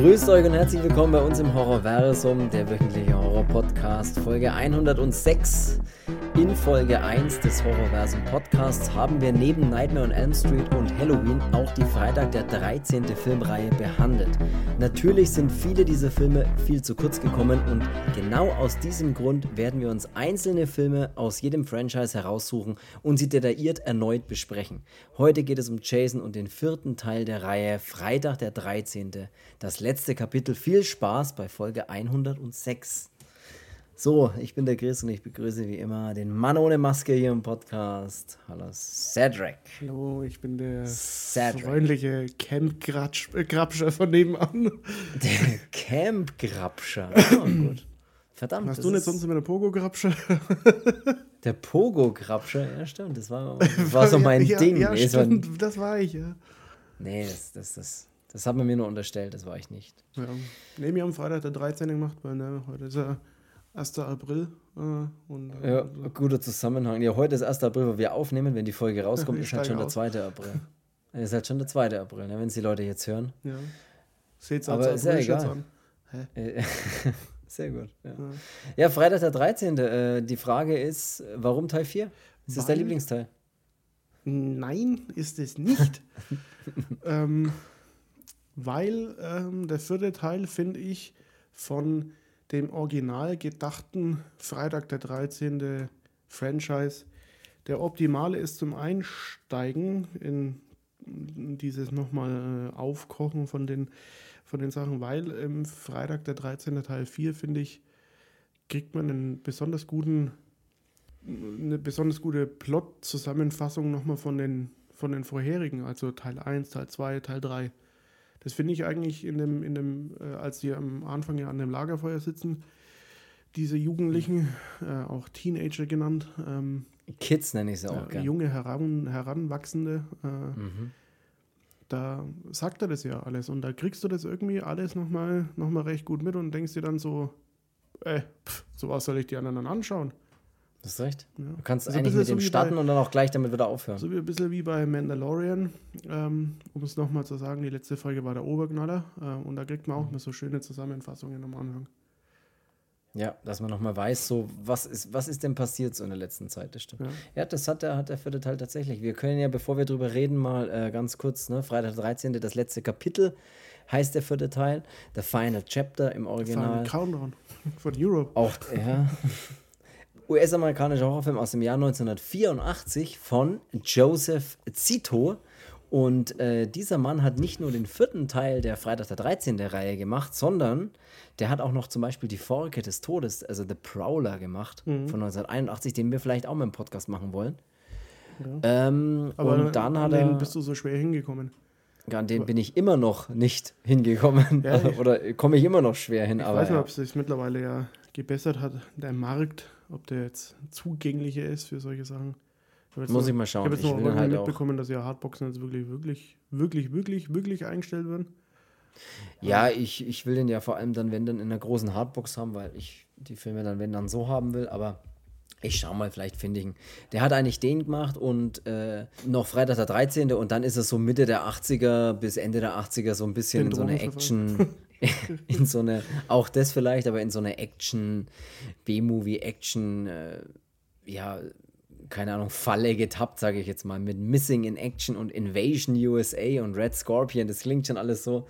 Grüßt euch und herzlich willkommen bei uns im Horrorversum, der wöchentliche Horror-Podcast, Folge 106. In Folge 1 des Horrorversum Podcasts haben wir neben Nightmare on Elm Street und Halloween auch die Freitag der 13. Filmreihe behandelt. Natürlich sind viele dieser Filme viel zu kurz gekommen und genau aus diesem Grund werden wir uns einzelne Filme aus jedem Franchise heraussuchen und sie detailliert erneut besprechen. Heute geht es um Jason und den vierten Teil der Reihe Freitag der 13. Das letzte Kapitel. Viel Spaß bei Folge 106. So, ich bin der Chris und ich begrüße wie immer den Mann ohne Maske hier im Podcast. Hallo Cedric. Hallo, ich bin der Cedric. freundliche Camp-Grabscher von nebenan. Der Camp-Grabscher. Oh, gut. Verdammt. Hast du nicht sonst immer der Pogo-Grabscher? Der Pogo-Grabscher, ja stimmt, das war, das war so mein ja, Ding. Ja, nee, stimmt, war, das war ich, ja. Nee, das, das, das, das hat man mir nur unterstellt, das war ich nicht. Ja. Nee, wir haben Freitag der 13. gemacht, weil ne, heute ist ja 1. April. Äh, und, äh, ja, so. guter Zusammenhang. Ja, heute ist 1. April, wo wir aufnehmen. Wenn die Folge rauskommt, ist halt schon der 2. April. ist halt schon der 2. April, ne, wenn es die Leute jetzt hören. Ja. Seht's Aber ist ja egal. An. Hä? Sehr gut. Ja. ja. ja, Freitag der 13. Äh, die Frage ist, warum Teil 4? Ist das dein Lieblingsteil? Nein, ist es nicht. ähm, weil ähm, der vierte Teil, finde ich, von dem original gedachten Freitag der 13. Franchise der optimale ist zum Einsteigen in dieses nochmal äh, Aufkochen von den, von den Sachen, weil im Freitag der 13. Teil 4, finde ich, kriegt man einen besonders guten, eine besonders gute Plot-Zusammenfassung nochmal von den, von den vorherigen, also Teil 1, Teil 2, Teil 3. Das finde ich eigentlich in dem, in dem, äh, als die am Anfang ja an dem Lagerfeuer sitzen, diese Jugendlichen, äh, auch Teenager genannt. Ähm, Kids nenne ich sie auch äh, gerne. Junge, heran, Heranwachsende. Äh, mhm. Da sagt er das ja alles und da kriegst du das irgendwie alles nochmal noch mal recht gut mit und denkst dir dann so, ey, pff, so was soll ich die anderen dann anschauen? Das ist recht. Ja. Du kannst also eigentlich mit dem so starten bei, und dann auch gleich damit wieder aufhören. So wie ein bisschen wie bei Mandalorian, ähm, um es nochmal zu sagen, die letzte Folge war der Oberknaller äh, und da kriegt man auch mhm. mal so schöne Zusammenfassungen am Anfang. Ja, dass man nochmal weiß, so, was ist, was ist denn passiert so in der letzten Zeit, das stimmt. Ja, ja das hat der, hat der vierte Teil tatsächlich. Wir können ja, bevor wir drüber reden, mal äh, ganz kurz, ne, Freitag 13., das letzte Kapitel heißt der vierte Teil, The Final Chapter im Original. Final Countdown von Europe. Auch, ja. US-amerikanischer Horrorfilm aus dem Jahr 1984 von Joseph Zito. Und äh, dieser Mann hat nicht nur den vierten Teil der Freitag der 13. der Reihe gemacht, sondern der hat auch noch zum Beispiel die Forke des Todes, also The Prowler, gemacht mhm. von 1981, den wir vielleicht auch mal im Podcast machen wollen. Ja. Ähm, Aber und dann an hat er. bist du so schwer hingekommen. Ja, an den bin ich immer noch nicht hingekommen. Ja, Oder komme ich immer noch schwer hin. Ich aber, weiß nicht, ob es sich mittlerweile ja gebessert hat, der Markt ob der jetzt zugänglicher ist für solche Sachen. Ich Muss noch, ich mal schauen. Ich habe jetzt noch halt mitbekommen, dass ja Hardboxen jetzt wirklich, wirklich, wirklich, wirklich, wirklich eingestellt werden. Ja, ich, ich will den ja vor allem dann, wenn dann in einer großen Hardbox haben, weil ich die Filme dann, wenn dann so haben will, aber ich schau mal, vielleicht finde ich ihn. Der hat eigentlich den gemacht und äh, noch Freitag der 13. und dann ist es so Mitte der 80er bis Ende der 80er so ein bisschen in so eine Action. in so eine, auch das vielleicht, aber in so eine Action, B-Movie, Action, äh, ja, keine Ahnung, Falle getappt, sage ich jetzt mal, mit Missing in Action und Invasion USA und Red Scorpion, das klingt schon alles so.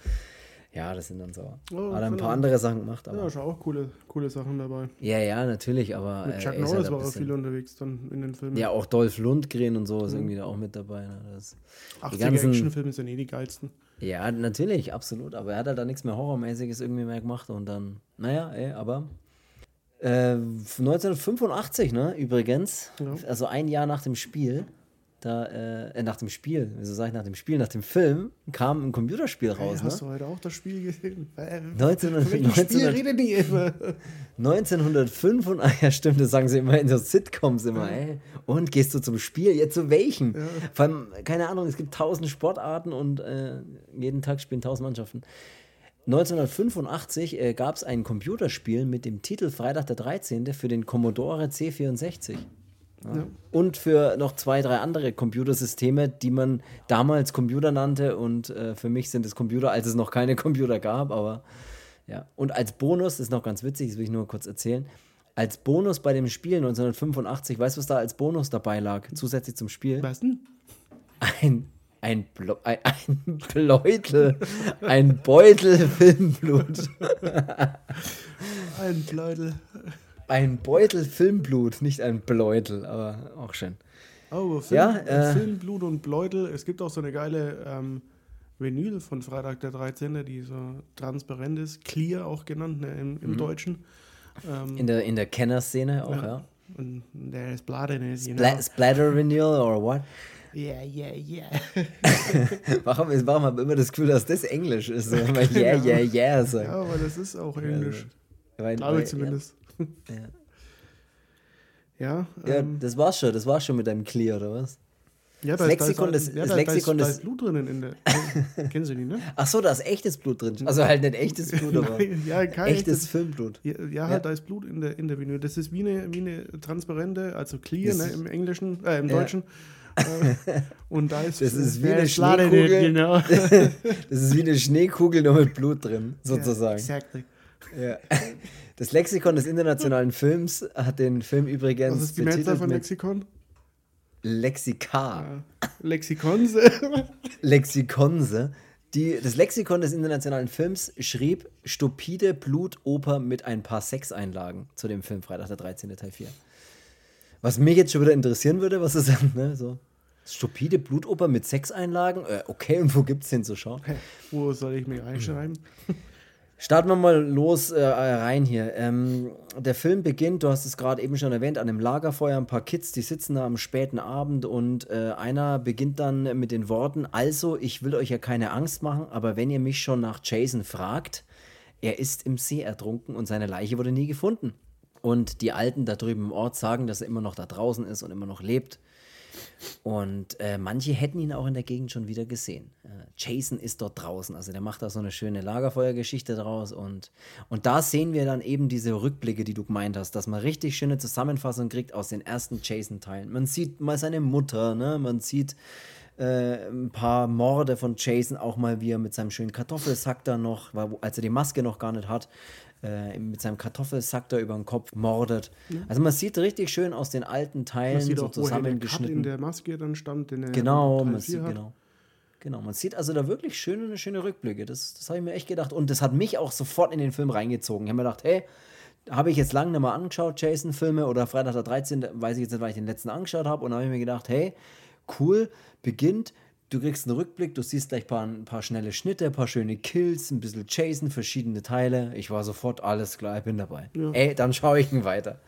Ja, das sind dann so. Oh, hat ein paar andere Sachen gemacht. Aber ja, schon auch coole, coole Sachen dabei. Ja, ja, natürlich, aber. Mit Chuck äh, Norris halt war auch viel unterwegs dann in den Filmen. Ja, auch Dolph Lundgren und so ist mhm. irgendwie da auch mit dabei. Ne? Das, 80er Actionfilme sind eh die geilsten. Ja, natürlich, absolut. Aber er hat halt da nichts mehr Horrormäßiges irgendwie mehr gemacht und dann, naja, ey, aber. Äh, 1985, ne, übrigens. Ja. Also ein Jahr nach dem Spiel da, äh, nach dem Spiel, wieso sage ich nach dem Spiel, nach dem Film, kam ein Computerspiel raus. Hey, hast ne? du heute auch das Spiel gesehen? 19, 19, rede die immer? 1905 und, ah, ja stimmt, das sagen sie immer in so Sitcoms immer, ey. Und gehst du zum Spiel? Ja, zu welchen? Ja. Vor allem, keine Ahnung, es gibt tausend Sportarten und äh, jeden Tag spielen tausend Mannschaften. 1985 äh, gab es ein Computerspiel mit dem Titel Freitag der 13. für den Commodore C64. Ja. Und für noch zwei, drei andere Computersysteme, die man damals Computer nannte und äh, für mich sind es Computer, als es noch keine Computer gab, aber ja. Und als Bonus, das ist noch ganz witzig, das will ich nur kurz erzählen, als Bonus bei dem Spiel 1985, weißt du, was da als Bonus dabei lag, zusätzlich zum Spiel? Was denn? Ein, ein, Blo ein, ein Beutel, ein Beutel Filmblut. ein Beutel. Ein Beutel Filmblut, nicht ein Bläutel, aber auch schön. Oh, Film, ja, äh, Filmblut und Bläutel. Es gibt auch so eine geile ähm, Vinyl von Freitag der 13., die so transparent ist, clear auch genannt ne, im, im mhm. Deutschen. Ähm, in der, in der Kenner-Szene auch, ja. ja. Und there is blood in it, you Spla know. Splatter Vinyl or what? Yeah, yeah, yeah. warum, warum habe ich immer das Gefühl, dass das Englisch ist? Wenn man yeah, yeah, yeah sagt. Ja, aber das ist auch Englisch. Ja, weil, Glaube ich zumindest. Ja. Ja, ja ähm, das war's schon. Das war's schon mit deinem Clear, oder was? Ja, das Lexikon, das, ja, das Lexikon, da ist, da ist Blut drin in der. Kennen Sie die, ne? Ach so, da ist echtes Blut drin. Also halt nicht echtes Blut, aber ja, echtes, echtes Filmblut. Ja, ja, halt, da ist Blut in der, in der Vinyl. Das ist wie eine, wie eine transparente, also clear, ne, im Englischen, äh, im Deutschen. Äh, und da ist, das ist wie eine Schneekugel. Genau. das ist wie eine Schneekugel nur mit Blut drin, sozusagen. Ja, exactly. Ja. Das Lexikon des internationalen Films hat den Film übrigens. Was ist die Mehrzahl von Lexikon? Lexika. Ja. Lexikonse. Lexikonse. Die, das Lexikon des internationalen Films schrieb stupide Blutoper mit ein paar Sexeinlagen zu dem Film Freitag der 13. Teil 4. Was mich jetzt schon wieder interessieren würde, was ist dann, ne, so. Stupide Blutoper mit Sexeinlagen? Äh, okay, und wo gibt's den zu schauen? Wo soll ich mich reinschreiben? Starten wir mal los äh, rein hier. Ähm, der Film beginnt, du hast es gerade eben schon erwähnt, an einem Lagerfeuer. Ein paar Kids, die sitzen da am späten Abend und äh, einer beginnt dann mit den Worten: Also, ich will euch ja keine Angst machen, aber wenn ihr mich schon nach Jason fragt, er ist im See ertrunken und seine Leiche wurde nie gefunden. Und die Alten da drüben im Ort sagen, dass er immer noch da draußen ist und immer noch lebt. Und äh, manche hätten ihn auch in der Gegend schon wieder gesehen. Äh, Jason ist dort draußen, also der macht da so eine schöne Lagerfeuergeschichte draus. Und, und da sehen wir dann eben diese Rückblicke, die du gemeint hast, dass man richtig schöne Zusammenfassung kriegt aus den ersten Jason-Teilen. Man sieht mal seine Mutter, ne? man sieht äh, ein paar Morde von Jason, auch mal wie er mit seinem schönen Kartoffelsack da noch, weil, als er die Maske noch gar nicht hat, äh, mit seinem Kartoffelsack da über den Kopf mordet. Ja. Also man sieht richtig schön aus den alten Teilen man sieht so auch, zusammengeschnitten. in der Maske dann stand, den er genau, man sieht, genau. Genau, man sieht also da wirklich schöne, schöne Rückblicke. Das, das habe ich mir echt gedacht. Und das hat mich auch sofort in den Film reingezogen. Ich habe mir gedacht, hey, habe ich jetzt lange nicht mal angeschaut, Jason-Filme oder Freitag der 13., weiß ich jetzt nicht, weil ich den letzten angeschaut habe. Und da habe ich mir gedacht, hey, cool, beginnt du kriegst einen Rückblick, du siehst gleich ein paar, ein paar schnelle Schnitte, ein paar schöne Kills, ein bisschen Chasen, verschiedene Teile. Ich war sofort alles klar, ich bin dabei. Ja. Ey, dann schaue ich ihn weiter.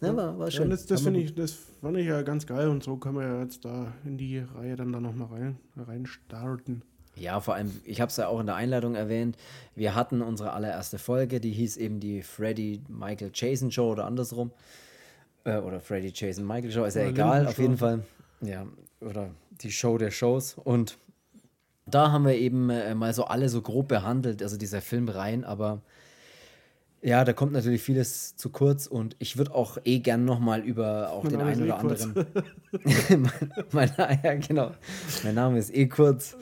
Ja, war, war schön. Ja, das, das finde ich, das fand ich ja ganz geil und so kann man ja jetzt da in die Reihe dann da nochmal rein, rein starten. Ja, vor allem, ich habe es ja auch in der Einleitung erwähnt, wir hatten unsere allererste Folge, die hieß eben die Freddy Michael Jason Show oder andersrum. Äh, oder Freddy Jason Michael Show, ist ja, ja egal, auf jeden Fall. Ja, oder die Show der Shows. Und da haben wir eben äh, mal so alle so grob behandelt, also dieser Film rein, aber ja, da kommt natürlich vieles zu kurz und ich würde auch eh gern nochmal über auch mein den einen oder eh anderen. mein, mein, ja, genau. Mein Name ist eh kurz.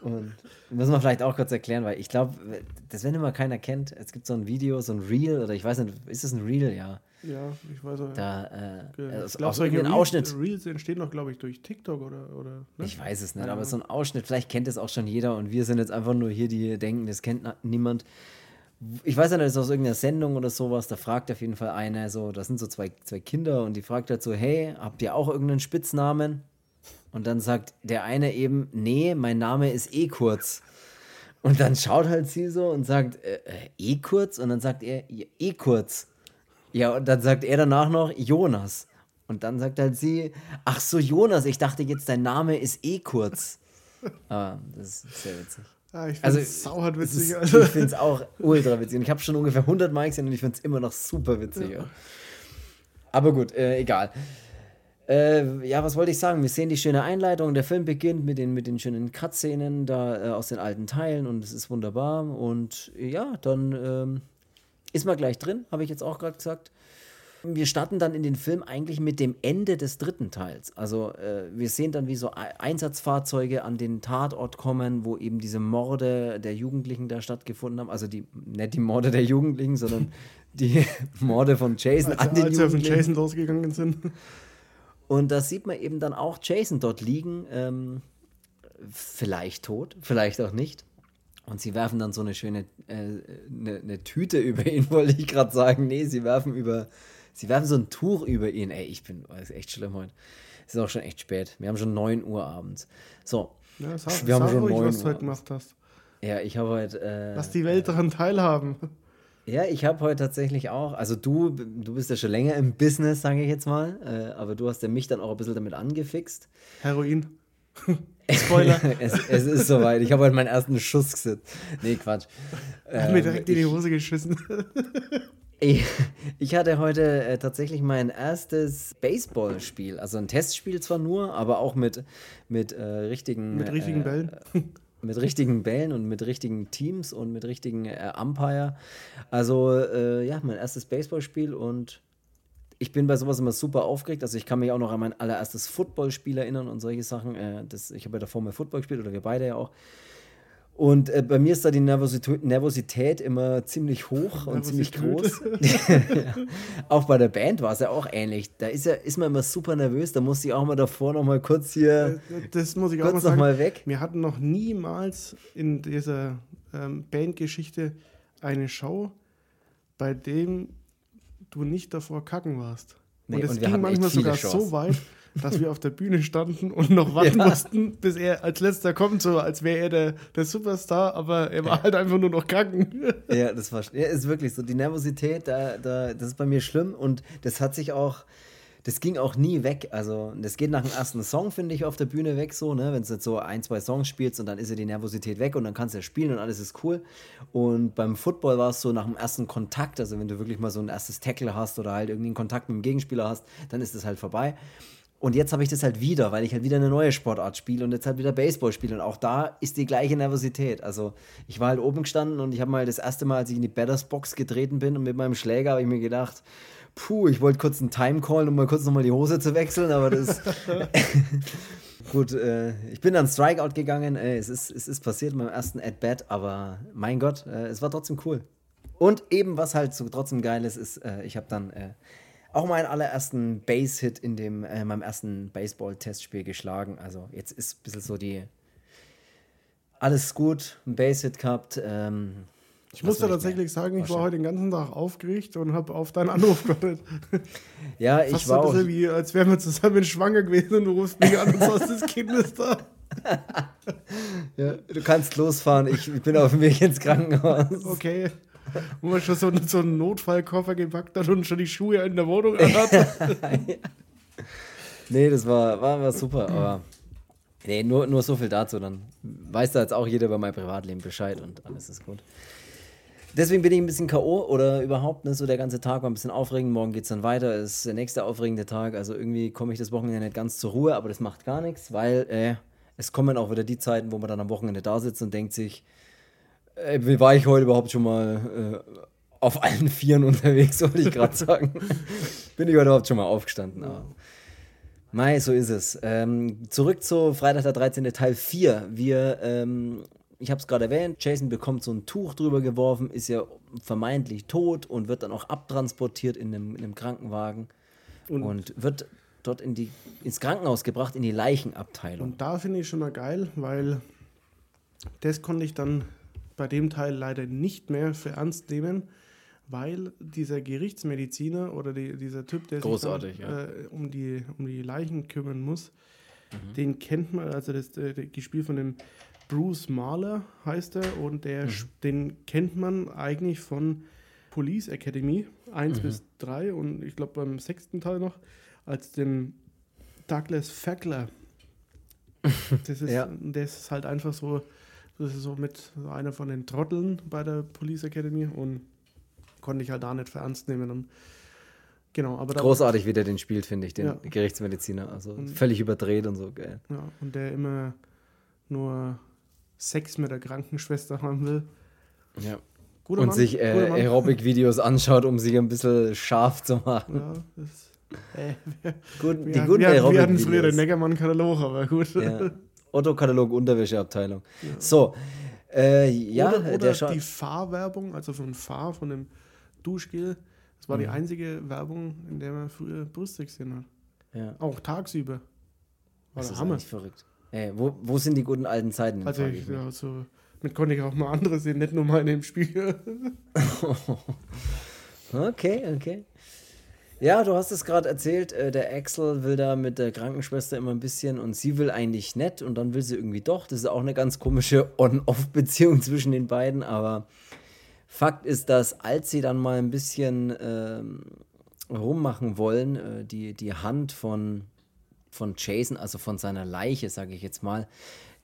Und müssen wir vielleicht auch kurz erklären, weil ich glaube, das wenn immer keiner kennt, es gibt so ein Video, so ein Reel, oder ich weiß nicht, ist das ein Reel? Ja. Ja, ich weiß auch. Da, äh, okay. ich glaube, solche Reels, Ausschnitt. Reels entstehen noch, glaube ich, durch TikTok oder. oder ne? Ich weiß es nicht, ja. aber so ein Ausschnitt, vielleicht kennt es auch schon jeder und wir sind jetzt einfach nur hier, die denken, das kennt niemand. Ich weiß nicht, das ist aus irgendeiner Sendung oder sowas, da fragt auf jeden Fall einer so, das sind so zwei, zwei Kinder und die fragt halt so, hey, habt ihr auch irgendeinen Spitznamen? Und dann sagt der eine eben, nee, mein Name ist eh kurz. Und dann schaut halt sie so und sagt, äh, äh eh kurz? Und dann sagt er, eh kurz. Ja, und dann sagt er danach noch Jonas. Und dann sagt halt sie, ach so, Jonas, ich dachte jetzt, dein Name ist eh kurz. Aber das ist sehr witzig. Ah, ich finde also, es sauhart witzig. Ist, ich finde es auch ultra witzig. Und ich habe schon ungefähr 100 Mal gesehen und ich finde es immer noch super witzig. Ja. Aber gut, äh, egal. Äh, ja, was wollte ich sagen? Wir sehen die schöne Einleitung. Der Film beginnt mit den, mit den schönen Cut-Szenen da äh, aus den alten Teilen und es ist wunderbar. Und ja, dann ähm, ist man gleich drin, habe ich jetzt auch gerade gesagt. Wir starten dann in den Film eigentlich mit dem Ende des dritten Teils. Also äh, wir sehen dann, wie so Einsatzfahrzeuge an den Tatort kommen, wo eben diese Morde der Jugendlichen da stattgefunden haben. Also die, nicht die Morde der Jugendlichen, sondern die Morde von Jason als, an den als Jugendlichen. Als von Jason losgegangen sind. Und da sieht man eben dann auch Jason dort liegen, ähm, vielleicht tot, vielleicht auch nicht. Und sie werfen dann so eine schöne äh, eine, eine Tüte über ihn, wollte ich gerade sagen. Nee, sie werfen über, sie werfen so ein Tuch über ihn. Ey, ich bin, das ist echt schlimm heute. Es ist auch schon echt spät. Wir haben schon 9 Uhr abends. So. Ja, sag, wir haben schon ruhig, 9 was Uhr du heute gemacht hast. Ja, ich habe heute. Äh, Lass die Welt daran teilhaben. Ja, ich habe heute tatsächlich auch, also du, du bist ja schon länger im Business, sage ich jetzt mal, äh, aber du hast ja mich dann auch ein bisschen damit angefixt. Heroin. Spoiler. es, es ist soweit. Ich habe heute meinen ersten Schuss gesetzt. Nee, Quatsch. Hat mir Ähm, direkt in die ich- Hose geschissen. Ich, ich hatte heute äh, tatsächlich mein erstes Baseballspiel, also ein Testspiel zwar nur, aber auch mit, mit äh, richtigen Mit richtigen äh, Bällen. mit richtigen Bällen und mit richtigen Teams und mit richtigen äh, Umpire. Also äh, ja, mein erstes Baseballspiel und ich bin bei sowas immer super aufgeregt. Also ich kann mich auch noch an mein allererstes Footballspiel erinnern und solche Sachen. Äh, das, ich habe ja davor mal Football gespielt oder wir beide ja auch. Und äh, bei mir ist da die Nervosität, Nervosität immer ziemlich hoch und ziemlich groß. Ja. Auch bei der Band war es ja auch ähnlich. Da ist, ja, ist man immer super nervös. Da musste ich auch mal davor noch mal kurz hier, Das muss ich auch mal noch mal weg. Wir hatten noch niemals in dieser ähm, Bandgeschichte eine Show, bei dem du nicht davor kacken warst. Nee, und es ging manchmal sogar Shows. so weit, dass wir auf der Bühne standen und noch warten Ja. mussten, bis er als letzter kommt, so als wäre er der, der Superstar, aber er war halt einfach nur noch kacken. Ja, das war ja, ist wirklich so. Die Nervosität, da, da, das ist bei mir schlimm und das hat sich auch, das ging auch nie weg. Also, das geht nach dem ersten Song, finde ich, auf der Bühne weg, so, ne? Wenn du jetzt so ein, zwei Songs spielst und dann ist ja die Nervosität weg und dann kannst du ja spielen und alles ist cool. Und beim Football war es so nach dem ersten Kontakt, also wenn du wirklich mal so ein erstes Tackle hast oder halt irgendwie einen Kontakt mit dem Gegenspieler hast, dann ist das halt vorbei. Und jetzt habe ich das halt wieder, weil ich halt wieder eine neue Sportart spiele und jetzt halt wieder Baseball spiele. Und auch da ist die gleiche Nervosität. Also ich war halt oben gestanden und ich habe mal das erste Mal, als ich in die Batters Box getreten bin und mit meinem Schläger, habe ich mir gedacht, puh, ich wollte kurz einen Time callen, um mal kurz nochmal die Hose zu wechseln, aber das. Gut, äh, ich bin dann Strikeout gegangen. Äh, es, ist, es ist passiert in meinem ersten At-Bat, aber mein Gott, äh, es war trotzdem cool. Und eben, was halt so trotzdem geil ist, ist, äh, ich habe dann äh, auch meinen allerersten Base-Hit in dem, äh, meinem ersten Baseball-Testspiel geschlagen. Also jetzt ist ein bisschen so die. Alles gut, ein Base-Hit gehabt. Ähm, Ich muss da tatsächlich sagen, ich war heute den ganzen Tag aufgeregt und habe auf deinen Anruf gewartet. ja, ich Fast so war ein bisschen wie, als wären wir zusammen schwanger gewesen und du rufst mich an und sagst, das Kind ist da. Ja, du kannst losfahren, ich, ich bin auf dem Weg ins Krankenhaus. Okay. Wo man schon so, einen- so einen Notfallkoffer gepackt hat und schon die Schuhe in der Wohnung anhat. Nee, das war, war, war super, aber nee, nur, nur so viel dazu. Dann weiß da jetzt auch jeder über mein Privatleben Bescheid und alles ist gut. Deswegen bin ich ein bisschen K.O. oder überhaupt, ne, so der ganze Tag war ein bisschen aufregend. Morgen geht es dann weiter, ist der nächste aufregende Tag. Also irgendwie komme ich das Wochenende nicht ganz zur Ruhe, aber das macht gar nichts, weil äh, es kommen auch wieder die Zeiten, wo man dann am Wochenende da sitzt und denkt sich, äh, wie war ich heute überhaupt schon mal äh, auf allen Vieren unterwegs, wollte ich gerade sagen. bin ich heute überhaupt schon mal aufgestanden, aber. Mei, so ist es. Ähm, zurück zu Freitag der 13. Teil 4. Wir, ähm, ich habe es gerade erwähnt, Jason bekommt so ein Tuch drüber geworfen, ist ja vermeintlich tot und wird dann auch abtransportiert in einem, in einem Krankenwagen Und, und wird dort in die, ins Krankenhaus gebracht, in die Leichenabteilung. und da finde ich schon mal geil, weil das konnte ich dann bei dem Teil leider nicht mehr für ernst nehmen, weil dieser Gerichtsmediziner oder die, dieser Typ, der Großartig, sich dann, ja. äh, um, die, um die Leichen kümmern muss, Mhm. den kennt man, also das äh, gespielt von dem Bruce Mahler heißt er und der, Mhm. den kennt man eigentlich von Police Academy 1 Mhm. bis 3 und ich glaube beim sechsten Teil noch als den Douglas Fackler. Das ist, Ja. das ist halt einfach so, das ist so mit einer von den Trotteln bei der Police Academy und konnte ich halt da nicht für ernst nehmen. Und genau, aber Großartig, wie der den spielt, finde ich, den Ja. Gerichtsmediziner. Also Und- völlig überdreht und so, geil. Ja, und der immer nur Sex mit der Krankenschwester haben will. Ja. Guter und Mann, sich äh, Aerobic-Videos anschaut, um sich ein bisschen scharf zu machen. Ja, das, äh, Gut, die guten Aerobic-Videos. Wir hatten früher den Neckermann-Katalog, aber gut. Ja. Otto-Katalog, Unterwäscheabteilung. Ja. So, äh, ja, oder, oder die Fahrwerbung, also von Fahr, von dem Duschgel. Das war mhm. die einzige Werbung, in der man früher Brüste gesehen hat. Ja. Auch tagsüber. War das ist Hammer. verrückt. Ey, wo, wo sind die guten alten Zeiten? Also, ich, ja, so, mit konnte ich auch mal andere sehen, nicht nur mal in dem Spiel. okay, okay. Ja, du hast es gerade erzählt, äh, der Axel will da mit der Krankenschwester immer ein bisschen und sie will eigentlich nett und dann will sie irgendwie doch. Das ist auch eine ganz komische On-Off-Beziehung zwischen den beiden, aber Fakt ist, dass als sie dann mal ein bisschen ähm, rummachen wollen, äh, die, die Hand von, von Jason, also von seiner Leiche, sage ich jetzt mal,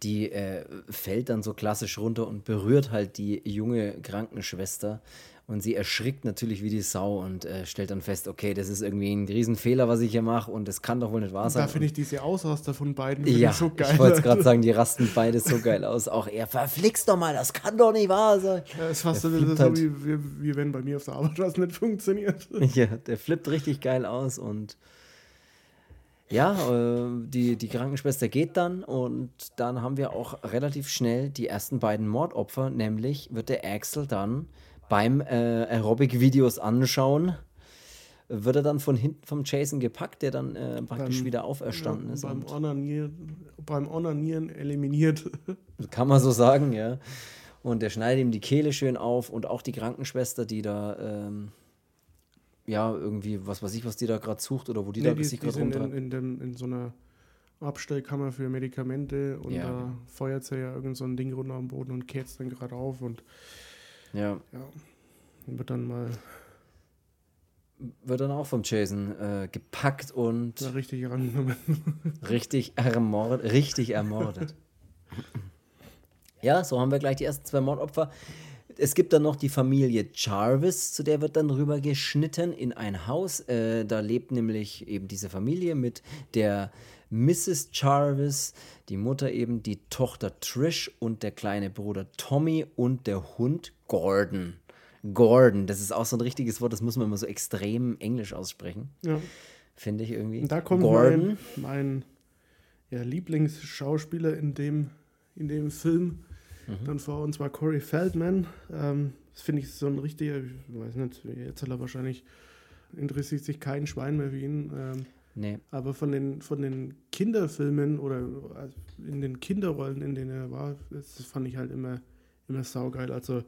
die äh, fällt dann so klassisch runter und berührt halt die junge Krankenschwester. Und sie erschrickt natürlich wie die Sau und äh, stellt dann fest, okay, das ist irgendwie ein Riesenfehler, was ich hier mache und das kann doch wohl nicht wahr sein. Da finde ich diese Ausraster von beiden ja, so geil. Ich wollte gerade sagen, die rasten beide so geil aus. Auch er, verflixt doch mal, das kann doch nicht wahr sein. Ja, das ist fast so, halt. wie, wie, wie, wenn bei mir auf der Arbeit was nicht funktioniert. Ja, der flippt richtig geil aus und ja, äh, die, die Krankenschwester geht dann und dann haben wir auch relativ schnell die ersten beiden Mordopfer, nämlich wird der Axel dann beim äh, Aerobic-Videos anschauen, wird er dann von hinten vom Jason gepackt, der dann äh, praktisch beim, wieder auferstanden ja, ist. Beim Onanieren, beim Onanieren eliminiert. Kann man so sagen, ja. Und der schneidet ihm die Kehle schön auf und auch die Krankenschwester, die da, ähm, ja, irgendwie, was weiß ich, was die da gerade sucht oder wo die nee, da sich gerade runter... In, in, in so einer Abstellkammer für Medikamente und ja. da feuert sie ja irgend so ein Ding runter am Boden und kehrt es dann gerade auf und ja. ja. Wird dann mal. Wird dann auch vom Jason äh, gepackt und. Ja, richtig rangenommen. richtig ermordet. Richtig ermordet. ja, so haben wir gleich die ersten zwei Mordopfer. Es gibt dann noch die Familie Jarvis, zu der wird dann rüber geschnitten in ein Haus. Äh, da lebt nämlich eben diese Familie mit der Mrs. Jarvis, die Mutter eben, die Tochter Trish und der kleine Bruder Tommy und der Hund Gordon. Gordon, das ist auch so ein richtiges Wort, das muss man immer so extrem englisch aussprechen. Ja. Finde ich irgendwie. Und da kommt Gordon. mein, mein ja, Lieblingsschauspieler in dem, in dem Film mhm. dann vor, und zwar Corey Feldman. Ähm, das finde ich so ein richtiger, ich weiß nicht, jetzt hat er wahrscheinlich, interessiert sich kein Schwein mehr für ihn. Ähm, Nee. Aber von den, von den Kinderfilmen oder also in den Kinderrollen, in denen er war, das fand ich halt immer, immer saugeil. Also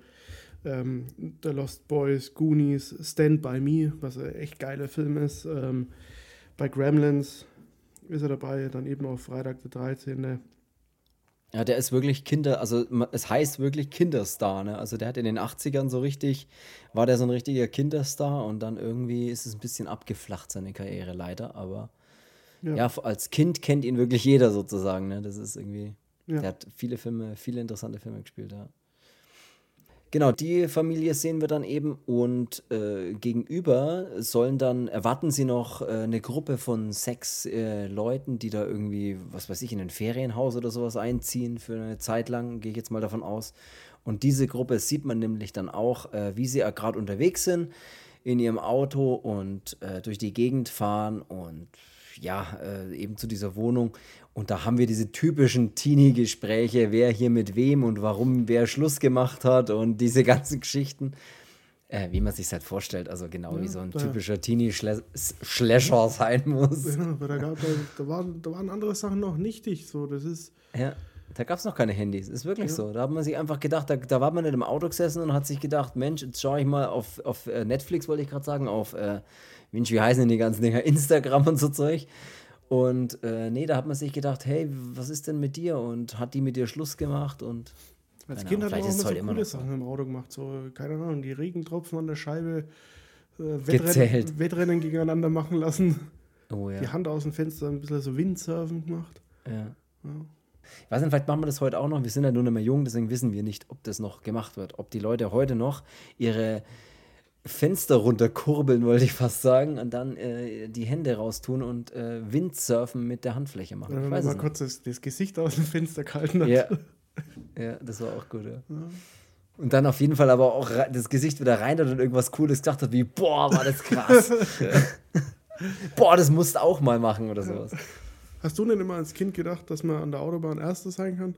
ähm, The Lost Boys, Goonies, Stand By Me, was ein echt geiler Film ist. Ähm, bei Gremlins ist er dabei, dann eben auf Freitag der 13. Ja, der ist wirklich Kinder, also es heißt wirklich Kinderstar, ne? Also der hat in den 80ern so richtig, war der so ein richtiger Kinderstar und dann irgendwie ist es ein bisschen abgeflacht, seine Karriere leider, aber ja, ja als Kind kennt ihn wirklich jeder sozusagen, ne? Das ist irgendwie, ja. der hat viele Filme, viele interessante Filme gespielt, ja. Genau, die Familie sehen wir dann eben und äh, gegenüber sollen dann, erwarten sie noch äh, eine Gruppe von sechs äh, Leuten, die da irgendwie, was weiß ich, in ein Ferienhaus oder sowas einziehen für eine Zeit lang, gehe ich jetzt mal davon aus. Und diese Gruppe sieht man nämlich dann auch, äh, wie sie gerade unterwegs sind in ihrem Auto und äh, durch die Gegend fahren und ja, äh, eben zu dieser Wohnung. Und da haben wir diese typischen Teenie-Gespräche, wer hier mit wem und warum wer Schluss gemacht hat und diese ganzen Geschichten. Äh, wie man sich halt vorstellt, also genau ja, wie so ein typischer Teenie-Schläscher sein muss. Ja, da, gab, da, da, waren, da waren andere Sachen noch nichtig. So, das ist. Ja, da gab es noch keine Handys. Ist wirklich ja. so. Da hat man sich einfach gedacht, da, da war man in einem Auto gesessen und hat sich gedacht, Mensch, jetzt schaue ich mal auf, auf äh, Netflix, wollte ich gerade sagen, auf äh, Mensch, wie heißen denn die ganzen Dinger? Instagram und so Zeug. Und äh, nee, da hat man sich gedacht, hey, was ist denn mit dir? Und hat die mit dir Schluss gemacht? Und als Kind hat man auch so coole Sachen im Auto gemacht. So, keine Ahnung, die Regentropfen an der Scheibe, äh, Wettrennen, Wettrennen, gegeneinander machen lassen. Oh, ja. Die Hand aus dem Fenster ein bisschen so Windsurfen gemacht. Ja. ja. Ich weiß nicht, vielleicht machen wir das heute auch noch. Wir sind ja nur noch mehr jung, deswegen wissen wir nicht, ob das noch gemacht wird. Ob die Leute heute noch ihre Fenster runterkurbeln, wollte ich fast sagen, und dann äh, die Hände raustun und äh, Windsurfen mit der Handfläche machen. Wenn man mal kurz das, das, Gesicht aus dem Fenster gehalten hat. Ja. ja, das war auch gut, ja. ja. Und dann auf jeden Fall aber auch das Gesicht wieder rein hat und irgendwas Cooles gesagt hat, wie, boah, war das krass. boah, das musst du auch mal machen oder sowas. Hast du denn immer als Kind gedacht, dass man an der Autobahn Erster sein kann?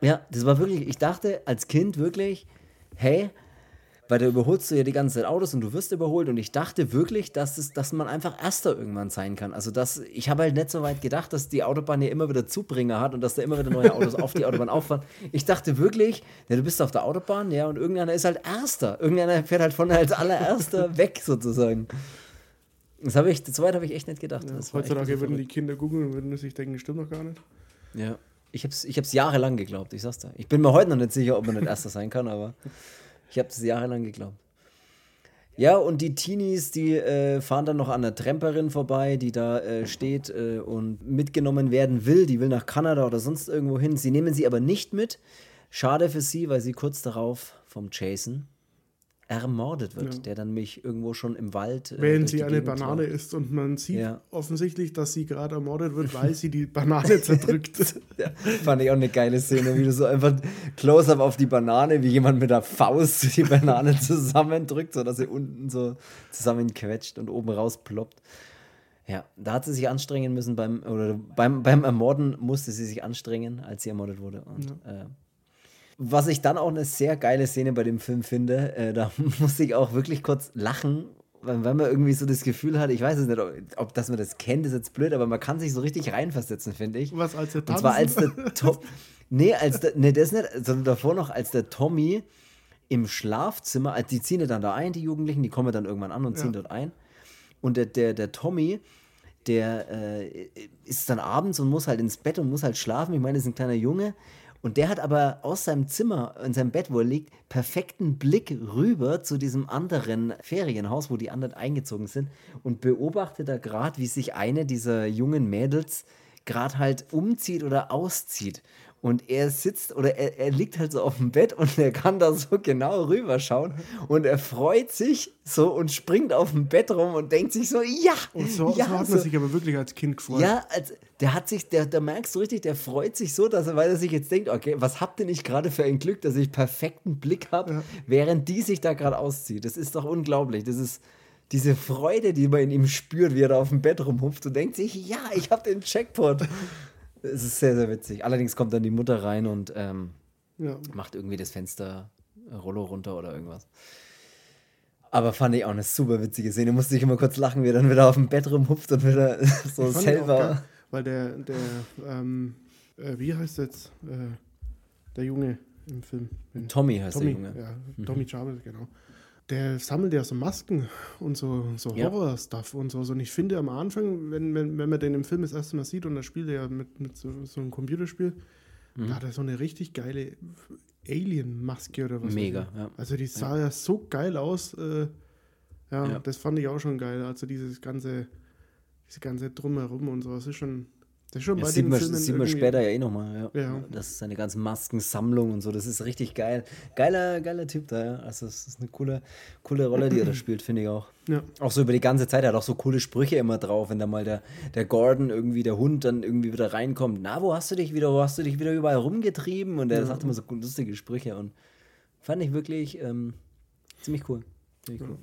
Ja, das war wirklich, ich dachte als Kind wirklich, hey, weil da überholst du ja die ganze Zeit Autos und du wirst überholt und ich dachte wirklich, dass, es, dass man einfach Erster irgendwann sein kann. Also das, ich habe halt nicht so weit gedacht, dass die Autobahn ja immer wieder Zubringer hat und dass da immer wieder neue Autos auf die Autobahn auffahren. Ich dachte wirklich, ja, du bist auf der Autobahn, ja, und irgendeiner ist halt Erster. Irgendeiner fährt halt von als allererster weg sozusagen. Das habe ich, so weit habe ich echt nicht gedacht. Ja, heutzutage würden die Kinder googeln und würden sich denken, das stimmt doch gar nicht. Ja. Ich habe es ich jahrelang geglaubt, ich sag's dir. Ich bin mir heute noch nicht sicher, ob man nicht Erster sein kann, aber ich habe es jahrelang geglaubt. Ja, und die Teenies, die äh, fahren dann noch an der Tramperin vorbei, die da äh, steht äh, und mitgenommen werden will. Die will nach Kanada oder sonst irgendwo hin. Sie nehmen sie aber nicht mit. Schade für sie, weil sie kurz darauf vom Jason ermordet wird, ja. der dann mich irgendwo schon im Wald. Äh, Wenn sie eine Gegend Banane isst und man sieht ja. offensichtlich, dass sie gerade ermordet wird, weil sie die Banane zerdrückt. ja, fand ich auch eine geile Szene, wie du so einfach Close-up auf die Banane, wie jemand mit der Faust die Banane zusammendrückt, sodass sie unten so zusammenquetscht und oben raus ploppt. Ja, da hat sie sich anstrengen müssen beim, oder beim, beim Ermorden musste sie sich anstrengen, als sie ermordet wurde. Und äh, was ich dann auch eine sehr geile Szene bei dem Film finde, äh, da musste ich auch wirklich kurz lachen, weil, weil man irgendwie so das Gefühl hat, ich weiß es nicht, ob, ob dass man das kennt, ist jetzt blöd, aber man kann sich so richtig reinversetzen, finde ich. Was als der Tanzen? Und zwar als der Top. nee, als der, nee, das nicht, sondern davor noch, als der Tommy im Schlafzimmer, also die ziehen ja dann da ein, die Jugendlichen, die kommen dann irgendwann an und ziehen ja. dort ein. Und der, der, der Tommy, der äh, ist dann abends und muss halt ins Bett und muss halt schlafen. Ich meine, das ist ein kleiner Junge. Und der hat aber aus seinem Zimmer, in seinem Bett, wo er liegt, perfekten Blick rüber zu diesem anderen Ferienhaus, wo die anderen eingezogen sind und beobachtet da gerade, wie sich eine dieser jungen Mädels gerade halt umzieht oder auszieht. Und er sitzt oder er, er liegt halt so auf dem Bett und er kann da so genau rüberschauen und er freut sich so und springt auf dem Bett rum und denkt sich so, ja! Und so, ja, so hat man so. sich aber wirklich als Kind gefreut. Ja, als, der hat sich, der, der merkst du richtig, der freut sich so, dass er, weil er sich jetzt denkt, okay, was habt ihr nicht gerade für ein Glück, dass ich perfekten Blick habe, ja. während die sich da gerade auszieht. Das ist doch unglaublich. Das ist diese Freude, die man in ihm spürt, wie er da auf dem Bett rumhupft und denkt sich, ja, ich habe den Checkpot. Es ist sehr, sehr witzig. Allerdings kommt dann die Mutter rein und ähm, ja. macht irgendwie das Fenster äh, Rollo runter oder irgendwas. Aber fand ich auch eine super witzige Szene. Musste ich immer kurz lachen, wie er dann wieder auf dem Bett rumhupft und wieder so selber. Geil, weil der, der ähm, äh, wie heißt jetzt äh, der Junge im Film? Tommy heißt Tommy, der Junge. Ja, mhm. Tommy Chavez, genau der sammelt ja so Masken und so, so ja. Horror-Stuff und so. Und ich finde am Anfang, wenn, wenn, wenn man den im Film das erste Mal sieht und da spielt er ja mit, mit so, so einem Computerspiel, mhm. da hat er so eine richtig geile Alien-Maske oder was. Mega, ja. Also die sah ja, ja so geil aus. Äh, ja, ja, das fand ich auch schon geil. Also dieses ganze, diese ganze Drumherum und so. Das ist schon, das schon ja, bei sieht, man, sieht man später ja eh nochmal. Ja. ja. Das ist seine ganze Maskensammlung und so. Das ist richtig geil. Geiler, geiler Typ da. Ja. Also, das ist eine coole, coole Rolle, die er da spielt, finde ich auch. Ja. Auch so über die ganze Zeit. Er hat auch so coole Sprüche immer drauf, wenn da mal der, der Gordon irgendwie, der Hund, dann irgendwie wieder reinkommt. Na, wo hast du dich wieder, wo hast du dich wieder überall rumgetrieben? Und er sagt immer so lustige Sprüche. Und fand ich wirklich ähm, ziemlich cool. Ziemlich cool.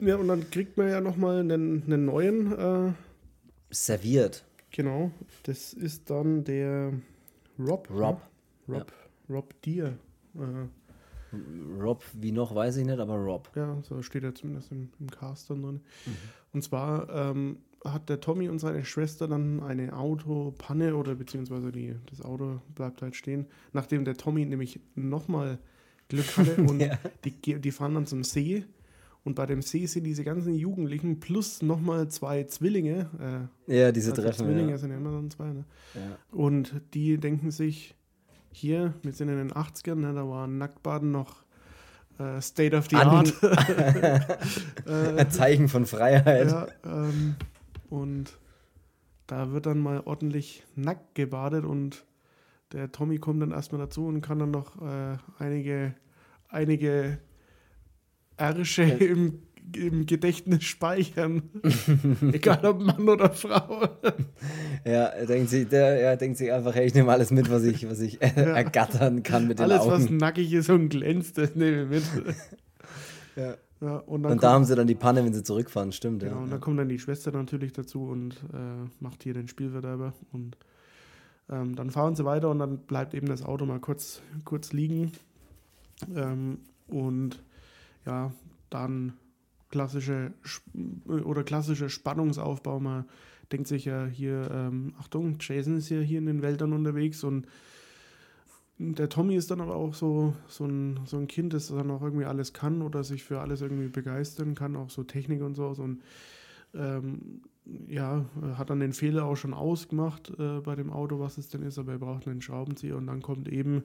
Ja, und dann kriegt man ja nochmal einen, einen neuen. Äh serviert. Genau, das ist dann der Rob. Rob. Ne? Rob, ja. Rob Deer. Äh, Rob, wie noch, weiß ich nicht, aber Rob. Ja, so steht er zumindest im, im Cast dann drin. Mhm. Und zwar ähm, hat der Tommy und seine Schwester dann eine Autopanne oder beziehungsweise die, das Auto bleibt halt stehen, nachdem der Tommy nämlich nochmal Glück hatte und ja. die, die fahren dann zum See und bei dem See sind diese ganzen Jugendlichen plus nochmal zwei Zwillinge. Äh, ja, diese also Treffen. Zwillinge ja. sind ja immer so zwei. Ne? Ja. Und die denken sich, hier, wir sind in den 80ern, ne, da war Nacktbaden noch äh, State of the Art. äh, Ein Zeichen von Freiheit. Ja, ähm, und da wird dann mal ordentlich nackt gebadet und der Tommy kommt dann erstmal dazu und kann dann noch äh, einige, einige Ärsche im im Gedächtnis speichern. Egal ob Mann oder Frau. ja, denkt sich, der, ja, denkt sich einfach, hey, ich nehme alles mit, was ich, was ich ja. ergattern kann mit den alles, Augen. Alles, was nackig ist und glänzt, das nehme ich mit. ja. Ja, und, und da haben sie dann die Panne, wenn sie zurückfahren, stimmt. Genau, ja. und dann kommt dann die Schwester natürlich dazu und äh, macht hier den Spielverderber. Und ähm, dann fahren sie weiter und dann bleibt eben das Auto mal kurz, kurz liegen. Ähm, und ja, dann klassische oder klassischer Spannungsaufbau. Man denkt sich ja hier, ähm, Achtung, Jason ist ja hier in den Wäldern unterwegs und der Tommy ist dann aber auch so, so, ein, so ein Kind, das dann auch irgendwie alles kann oder sich für alles irgendwie begeistern kann, auch so Technik und so. Und ähm, ja, hat dann den Fehler auch schon ausgemacht äh, bei dem Auto, was es denn ist, aber er braucht einen Schraubenzieher und dann kommt eben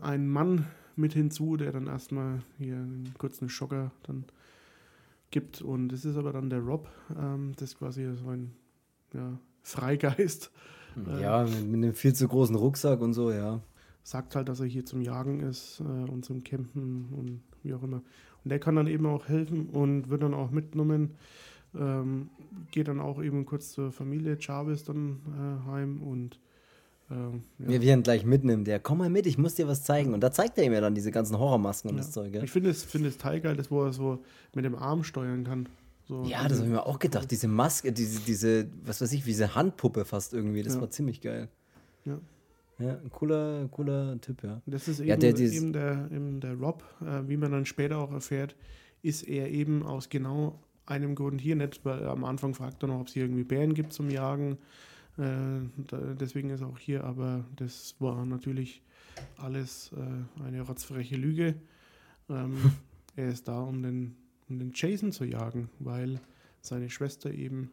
ein Mann mit hinzu, der dann erstmal hier einen kurzen Schocker dann gibt. Und es ist aber dann der Rob, ähm, das ist quasi so ein ja, Freigeist. Äh, ja, mit, mit, einem viel zu großen Rucksack und so, ja. Sagt halt, dass er hier zum Jagen ist äh, und zum Campen und wie auch immer. Und der kann dann eben auch helfen und wird dann auch mitgenommen. Ähm, geht dann auch eben kurz zur Familie Chavez dann äh, heim und ähm, ja. Wir werden gleich mitnehmen, der, komm mal mit, ich muss dir was zeigen. Und da zeigt er ihm ja dann diese ganzen Horrormasken und ja. das Zeug. Ja? Ich finde es, find es teilgeil, das, wo er so mit dem Arm steuern kann. So ja, das habe ich mir auch gedacht. Diese Maske, diese, diese, was weiß ich, diese Handpuppe fast irgendwie, das war ziemlich geil. Ja. Ja, ein cooler, cooler Typ, ja. Das ist eben, ja, der, eben, der, eben der Rob, äh, wie man dann später auch erfährt, ist er eben aus genau einem Grund hier nicht, weil am Anfang fragt er noch, ob es hier irgendwie Bären gibt zum Jagen. Äh, deswegen ist auch hier, aber das war natürlich alles äh, eine rotzfreche Lüge. Ähm, er ist da, um den, um den Jason zu jagen, weil seine Schwester eben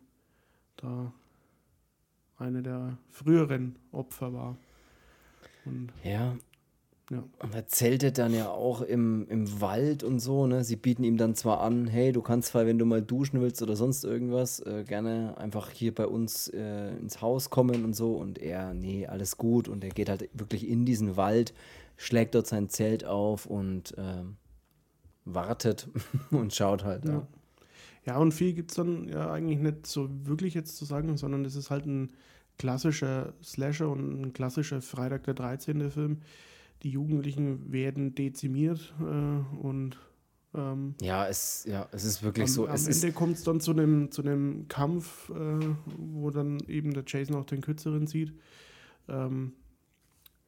da eine der früheren Opfer war. Und ja, ja. Und er zeltet dann ja auch im, im Wald und so, ne? Sie bieten ihm dann zwar an, hey, du kannst zwar, wenn du mal duschen willst oder sonst irgendwas, äh, gerne einfach hier bei uns äh, ins Haus kommen und so. Und er, nee, alles gut. Und er geht halt wirklich in diesen Wald, schlägt dort sein Zelt auf und äh, wartet und schaut halt. Ja. ja. ja und viel gibt es dann ja eigentlich nicht so wirklich jetzt zu sagen, sondern es ist halt ein klassischer Slasher und ein klassischer Freitag der 13. Film die Jugendlichen werden dezimiert äh, und ähm, ja, es, ja, es ist wirklich am, so. Am Ende kommt es dann zu einem zu Kampf, äh, wo dann eben der Jason auch den Kürzeren sieht. Ähm,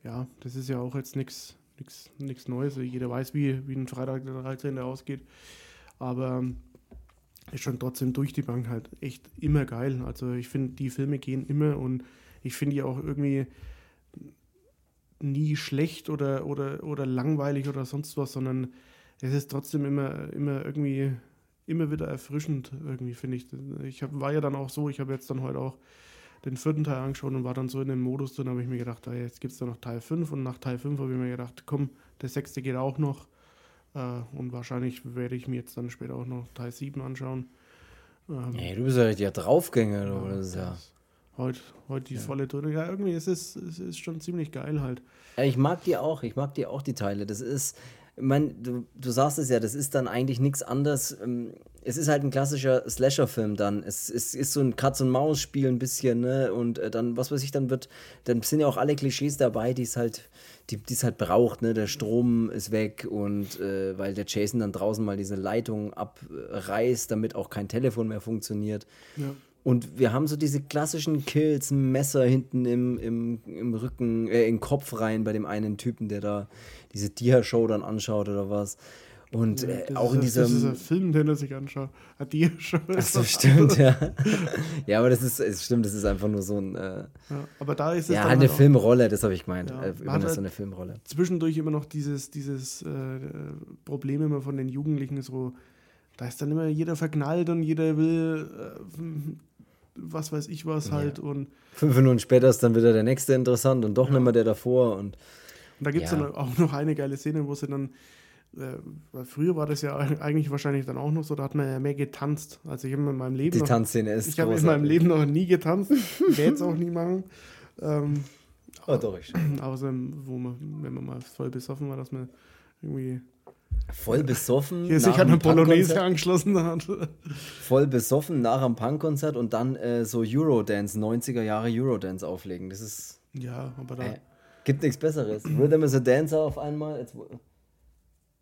ja, das ist ja auch jetzt nichts nichts Neues. Jeder weiß, wie, wie ein Freitag der 13. ausgeht. Aber ist schon trotzdem durch die Bank halt echt immer geil. Also ich finde, die Filme gehen immer und ich finde die auch irgendwie nie schlecht oder, oder, oder langweilig oder sonst was, sondern es ist trotzdem immer, immer irgendwie, immer wieder erfrischend, irgendwie, finde ich. Ich hab, war ja dann auch so, ich habe jetzt dann heute auch den vierten Teil angeschaut und war dann so in dem Modus drin, habe ich mir gedacht, ah, jetzt gibt es da noch Teil 5 und nach Teil 5 habe ich mir gedacht, komm, der sechste geht auch noch äh, und wahrscheinlich werde ich mir jetzt dann später auch noch Teil 7 anschauen. Ähm, hey, du bist ja richtig Draufgänger, ja, oder? Das ist ja heute, heute die ja. volle Tour. Ja, irgendwie ist es, es ist schon ziemlich geil halt. Ich mag die auch, ich mag die auch, die Teile. Das ist, ich meine, du, du sagst es ja, das ist dann eigentlich nichts anderes. Ähm, es ist halt ein klassischer Slasher-Film dann. Es, es ist so ein Katz-und-Maus-Spiel ein bisschen, ne? Und äh, dann, was weiß ich, dann wird, dann sind ja auch alle Klischees dabei, die es halt, die es halt braucht, ne? Der Strom ist weg und äh, weil der Jason dann draußen mal diese Leitung abreißt, damit auch kein Telefon mehr funktioniert. Ja. Und wir haben so diese klassischen Kills, ein Messer hinten im, im, im Rücken, äh, den Kopf rein bei dem einen Typen, der da diese Dia-Show dann anschaut oder was. Und äh, auch in diesem. Das ist ein Film, den er sich anschaut. A Dia-Show. Achso, stimmt, ja. ja, aber das ist, es stimmt, das ist einfach nur so ein. Äh, ja, aber da ist es. Ja, eine halt Filmrolle, das habe ich gemeint. Ja, äh, immer so eine Filmrolle. Zwischendurch immer noch dieses, dieses äh, Problem immer von den Jugendlichen, so. Da ist dann immer jeder verknallt und jeder will äh, was weiß ich was halt. Ja. Und Fünf Minuten später ist dann wieder der nächste interessant und doch ja. nicht mehr der davor. Und, und da gibt es ja. dann auch noch eine geile Szene, wo sie dann, äh, weil früher war das ja eigentlich wahrscheinlich dann auch noch so, da hat man ja mehr getanzt. Also ich habe in meinem Leben. Die noch, Tanzszene ist Ich habe in meinem Leben noch nie getanzt, werde es auch nie machen. Ähm, oh, doch, ich Außer, wo man, wenn man mal voll besoffen war, dass man irgendwie Voll besoffen. Hier sich an eine Polonaise angeschlossen hat. Voll besoffen nach einem Punkkonzert und dann äh, so Eurodance, 90er Jahre Eurodance auflegen. Das ist. Ja, aber da. Äh, gibt nichts Besseres. Rhythm is a Dancer auf einmal. Jetzt,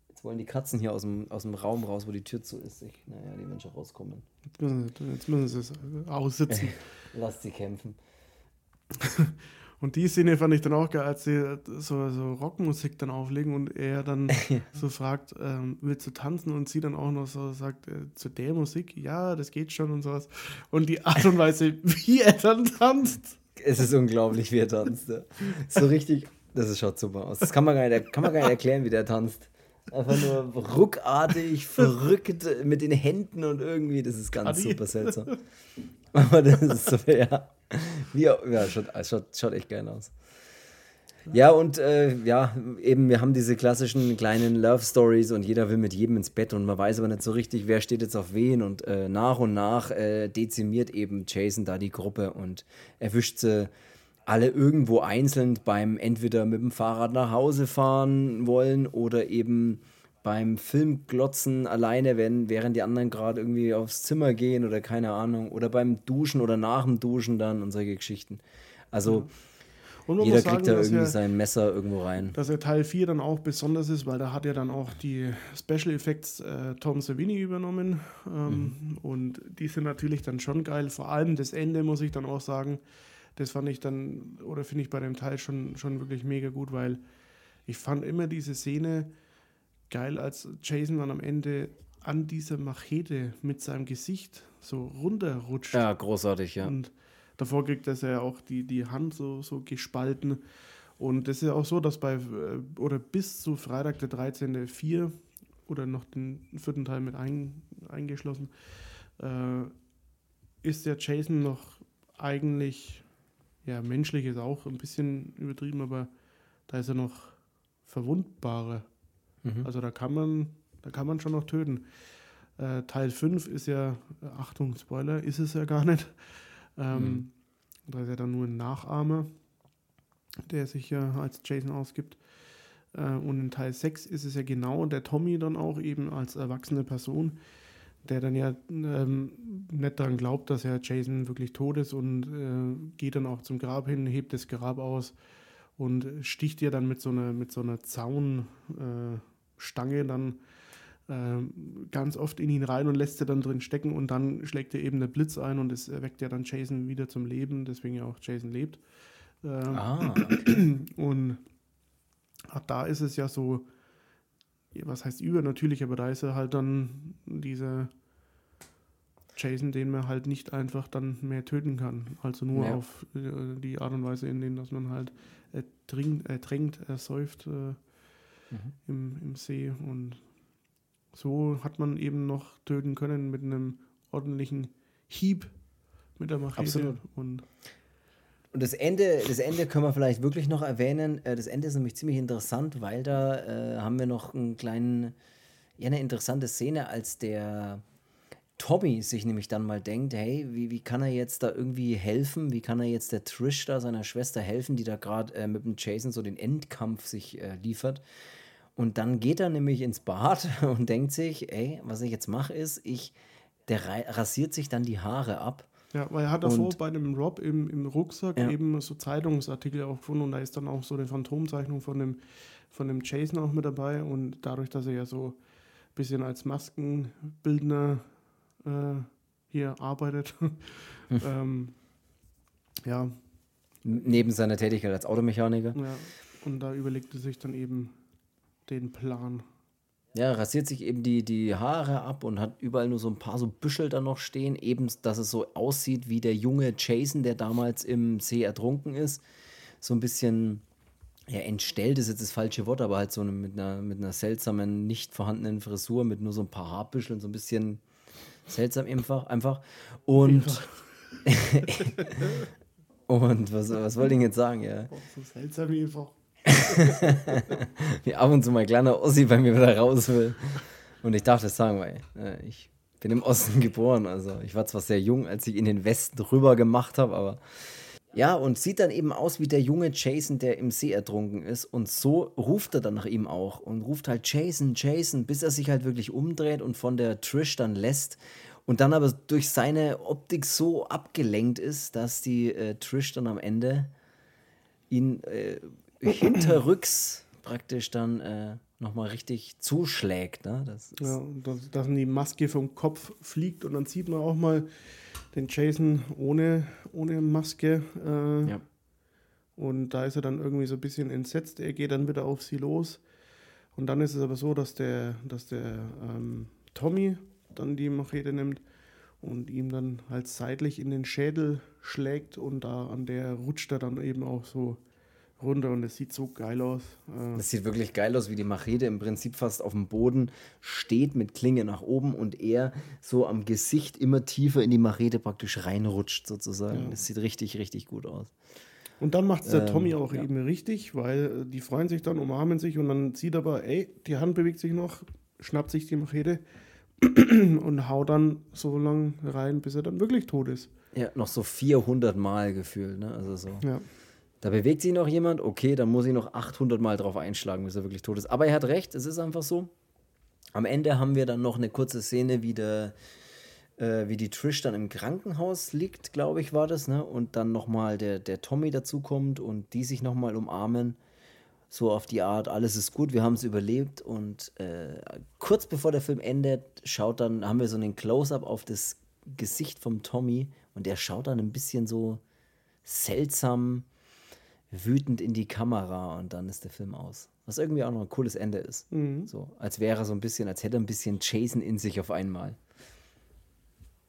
jetzt, wollen die Katzen hier aus dem, aus dem Raum raus, wo die Tür zu ist. Ich, naja, die Menschen rauskommen. Jetzt müssen, jetzt müssen sie es aussitzen. Lasst sie kämpfen. Und die Szene fand ich dann auch geil, als sie so, so Rockmusik dann auflegen und er dann so fragt, ähm, willst du tanzen? Und sie dann auch noch so sagt, äh, zu der Musik, ja, das geht schon und sowas. Und die Art und Weise, wie er dann tanzt. Es ist unglaublich, wie er tanzt. Ja. So richtig, das schaut super aus. Das kann man gar nicht, kann man gar nicht erklären, wie der tanzt. Einfach nur ruckartig, verrückt mit den Händen und irgendwie, das ist ganz Adi. super seltsam. Aber das ist so, ja. Wie, ja, schaut, schaut, schaut echt geil aus. Ja, und äh, ja, eben, wir haben diese klassischen kleinen Love Stories und jeder will mit jedem ins Bett und man weiß aber nicht so richtig, wer steht jetzt auf wen und äh, nach und nach äh, dezimiert eben Jason da die Gruppe und erwischt sie alle irgendwo einzeln beim entweder mit dem Fahrrad nach Hause fahren wollen oder eben beim Filmglotzen alleine, wenn, während die anderen gerade irgendwie aufs Zimmer gehen oder keine Ahnung, oder beim Duschen oder nach dem Duschen dann und solche Geschichten. Also jeder sagen, kriegt da irgendwie er, sein Messer irgendwo rein. Dass er Teil 4 dann auch besonders ist, weil da hat er dann auch die Special Effects äh, Tom Savini übernommen. Ähm, mhm. Und die sind natürlich dann schon geil. Vor allem das Ende, muss ich dann auch sagen. Das fand ich dann, oder finde ich bei dem Teil schon, schon wirklich mega gut, weil ich fand immer diese Szene, geil, als Jason dann am Ende an dieser Machete mit seinem Gesicht so runterrutscht. Ja, großartig, ja. Und davor kriegt er ja auch die, die Hand so, so gespalten. Und das ist ja auch so, dass bei, äh, oder bis zu Freitag der 13. 4 oder noch den vierten Teil mit ein, eingeschlossen, äh, ist der Jason noch eigentlich, ja, menschlich ist auch ein bisschen übertrieben, aber da ist er noch verwundbarer. Mhm. Also da kann man, da kann man schon noch töten. Äh, Teil 5 ist ja, Achtung, Spoiler, ist es ja gar nicht. Ähm, mhm. Da ist ja dann nur ein Nachahmer, der sich ja als Jason ausgibt. Äh, und in Teil 6 ist es ja genau der Tommy dann auch eben als erwachsene Person, der dann ja ähm, nicht daran glaubt, dass er Jason wirklich tot ist und äh, geht dann auch zum Grab hin, hebt das Grab aus und sticht ja dann mit so einer, mit so einer Zaun. Äh, dann äh, ganz oft in ihn rein und lässt sie dann drin stecken und dann schlägt er eben der Blitz ein und es erweckt ja dann Jason wieder zum Leben, deswegen ja auch Jason lebt. Äh, ah, okay. Und da ist es ja so, was heißt übernatürlich, aber da ist er halt dann dieser Jason, den man halt nicht einfach dann mehr töten kann. Also nur ja. auf äh, die Art und Weise, in denen dass man halt ertrinkt, ertränkt, ersäuft, äh, mhm. im, im See. Und so hat man eben noch töten können mit einem ordentlichen Hieb mit der Machete. Absolut. Und und das Ende, das Ende können wir vielleicht wirklich noch erwähnen. Äh, das Ende ist nämlich ziemlich interessant, weil da äh, haben wir noch einen kleinen, ja, eine interessante Szene, als der Tommy sich nämlich dann mal denkt, hey, wie, wie kann er jetzt da irgendwie helfen? Wie kann er jetzt der Trish da, seiner Schwester, helfen, die da gerade äh, mit dem Jason so den Endkampf sich äh, liefert? Und dann geht er nämlich ins Bad und denkt sich, ey, was ich jetzt mache, ist, ich, der rasiert sich dann die Haare ab. Ja, weil er hat davor und, bei dem Rob im, im Rucksack ja. eben so Zeitungsartikel auch gefunden und da ist dann auch so eine Phantomzeichnung von dem, von dem Jason auch mit dabei und dadurch, dass er ja so ein bisschen als Maskenbildner äh, hier arbeitet, ähm, ja. Neben seiner Tätigkeit als Automechaniker. Ja, und da überlegte sich dann eben den Plan. Ja, rasiert sich eben die, die Haare ab und hat überall nur so ein paar so Büschel da noch stehen, eben, dass es so aussieht wie der junge Jason, der damals im See ertrunken ist. So ein bisschen, ja, entstellt ist jetzt das falsche Wort, aber halt so eine, mit, einer, mit einer seltsamen, nicht vorhandenen Frisur, mit nur so ein paar Haarbüscheln, so ein bisschen seltsam einfach. einfach. Und. und was, was wollte ich jetzt sagen, ja? So seltsam einfach. Wie ab und zu mal kleiner Ossi bei mir wieder raus will. Und ich darf das sagen, weil äh, ich bin im Osten geboren. Also ich war zwar sehr jung, als ich in den Westen rüber gemacht habe, aber Ja, und sieht dann eben aus wie der junge Jason, der im See ertrunken ist. Und so ruft er dann nach ihm auch und ruft halt Jason, Jason, bis er sich halt wirklich umdreht und von der Trish dann lässt. Und dann aber durch seine Optik so abgelenkt ist, dass die äh, Trish dann am Ende ihn äh, hinterrücks praktisch dann äh, nochmal richtig zuschlägt. Ne? Das Ja, dass, dass die Maske vom Kopf fliegt und dann sieht man auch mal den Jason ohne, ohne Maske. Äh, Ja. Und da ist er dann irgendwie so ein bisschen entsetzt. Er geht dann wieder auf sie los. Und dann ist es aber so, dass der, dass der ähm, Tommy dann die Machete nimmt und ihm dann halt seitlich in den Schädel schlägt und da an der rutscht er dann eben auch so runter und es sieht so geil aus. Äh, Das sieht wirklich geil aus, wie die Machete im Prinzip fast auf dem Boden steht mit Klinge nach oben und er so am Gesicht immer tiefer in die Machete praktisch reinrutscht sozusagen. Das sieht richtig, richtig gut aus. Und dann macht es der Ähm, Tommy auch ja. eben richtig, weil äh, die freuen sich dann, umarmen sich und dann sieht aber, ey, die Hand bewegt sich noch, schnappt sich die Machete und haut dann so lang rein, bis er dann wirklich tot ist. Ja, noch so 400 Mal gefühlt, ne? Also so. Ja. Da bewegt sich noch jemand, okay, dann muss ich noch 800 Mal drauf einschlagen, bis er wirklich tot ist. Aber er hat recht, es ist einfach so. Am Ende haben wir dann noch eine kurze Szene, wie, der, äh, wie die Trish dann im Krankenhaus liegt, glaube ich, war das, ne? Und dann nochmal der, der Tommy dazukommt und die sich nochmal umarmen. So auf die Art, alles ist gut, wir haben es überlebt. Und äh, kurz bevor der Film endet, schaut dann, haben wir so einen Close-up auf das Gesicht vom Tommy und der schaut dann ein bisschen so seltsam wütend in die Kamera und dann ist der Film aus. Was irgendwie auch noch ein cooles Ende ist. So, als wäre er so ein bisschen, als hätte er ein bisschen Jason in sich auf einmal.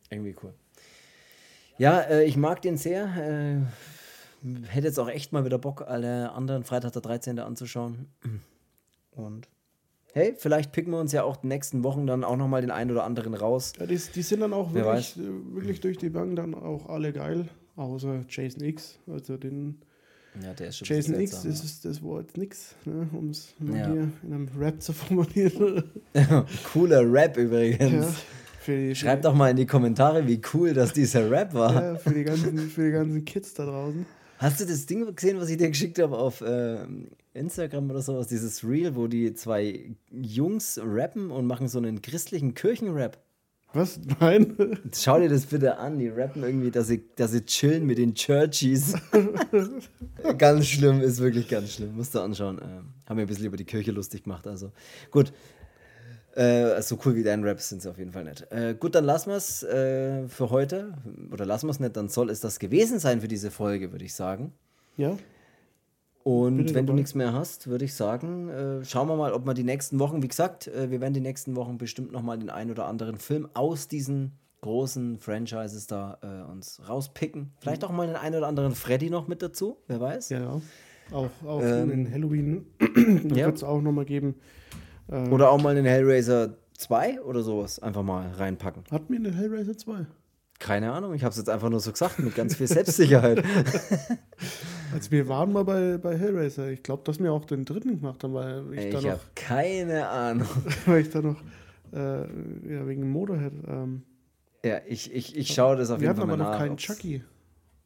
Irgendwie cool. Ja, äh, ich mag den sehr. Äh, hätte jetzt auch echt mal wieder Bock, alle anderen Freitag der 13. anzuschauen. Und hey, vielleicht picken wir uns ja auch die nächsten Wochen dann auch nochmal den einen oder anderen raus. Ja, die, die sind dann auch wirklich, äh, wirklich durch die Bank dann auch alle geil, außer Jason X. Also den Ja, der ist schon Jason X, das, ist, das jetzt nix, ne, um es mal Ja. hier in einem Rap zu formulieren. Cooler Rap ja, übrigens. die, Schreibt doch mal in die Kommentare, wie cool das dieser Rap war. ja, für, die ganzen, für die ganzen Kids da draußen. Hast du das Ding gesehen, was ich dir geschickt habe auf ähm, Instagram oder sowas? Dieses Reel, wo die zwei Jungs rappen und machen so einen christlichen Kirchenrap. Was? Nein? Schau dir das bitte an. Die rappen irgendwie, dass sie, dass sie chillen mit den Churchies. ganz schlimm, ist wirklich ganz schlimm. Musst du anschauen. Ähm, haben wir ein bisschen über die Kirche lustig gemacht. Also gut. Äh, so cool wie dein Raps sind sie auf jeden Fall nicht. Äh, gut, dann lassen wir es äh, für heute. Oder lassen wir es nicht, dann soll es das gewesen sein für diese Folge, würde ich sagen. Ja? Und Bitte wenn du dabei. nichts mehr hast, würde ich sagen, äh, schauen wir mal, ob wir die nächsten Wochen, wie gesagt, äh, wir werden die nächsten Wochen bestimmt nochmal den einen oder anderen Film aus diesen großen Franchises da äh, uns rauspicken. Vielleicht auch mal den einen oder anderen Freddy noch mit dazu, wer weiß. Ja, ja. Auch, auch Ähm, in Halloween ja. wird es auch nochmal geben. Äh, Oder auch mal den Hellraiser 2 oder sowas einfach mal reinpacken. Hatten wir den Hellraiser 2? Keine Ahnung, ich habe es jetzt einfach nur so gesagt, mit ganz viel Selbstsicherheit. Also wir waren mal bei, bei Hellraiser. Ich glaube, dass wir auch den dritten gemacht haben, weil ich, ich da habe noch, keine Ahnung. weil ich da noch äh, ja, wegen Motorhead. Ähm, Ja, ich, ich, ich schaue das auf wir jeden hatten Fall aber mal noch nach. keinen ob's- Chucky.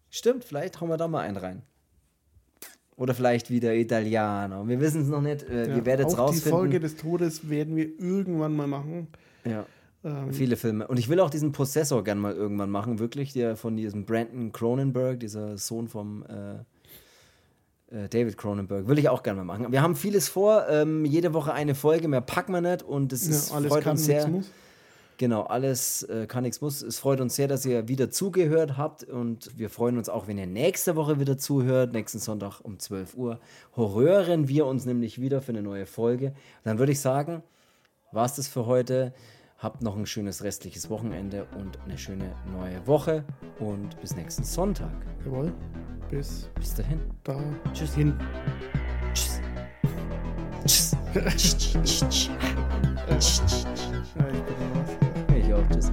Stimmt, vielleicht hauen wir da mal einen rein. Oder vielleicht wieder Italiener. Wir wissen es noch nicht. Äh, Ja, wir werden jetzt auch die Folge rausfinden. des Todes werden wir irgendwann mal machen. Ja, Ähm, viele Filme. Und ich will auch diesen Possessor gern mal irgendwann machen, wirklich, der von diesem Brandon Cronenberg, dieser Sohn vom äh, David Cronenberg, will ich auch gern mal machen. Wir haben vieles vor, ähm, jede Woche eine Folge, mehr packen wir nicht und es ist, ja, alles freut kann, uns sehr. muss. Genau, alles äh, kann nichts muss. Es freut uns sehr, dass ihr wieder zugehört habt und wir freuen uns auch, wenn ihr nächste Woche wieder zuhört, nächsten Sonntag um 12 Uhr. Horrören wir uns nämlich wieder für eine neue Folge. Dann würde ich sagen, war es das für heute. Habt noch ein schönes restliches Wochenende und eine schöne neue Woche und bis nächsten Sonntag. Jawohl. Bis Bis dahin. da. Tschüss. Hin. Tschüss. Tschüss. Ja, ich bin raus. Ich auch. Tschüss.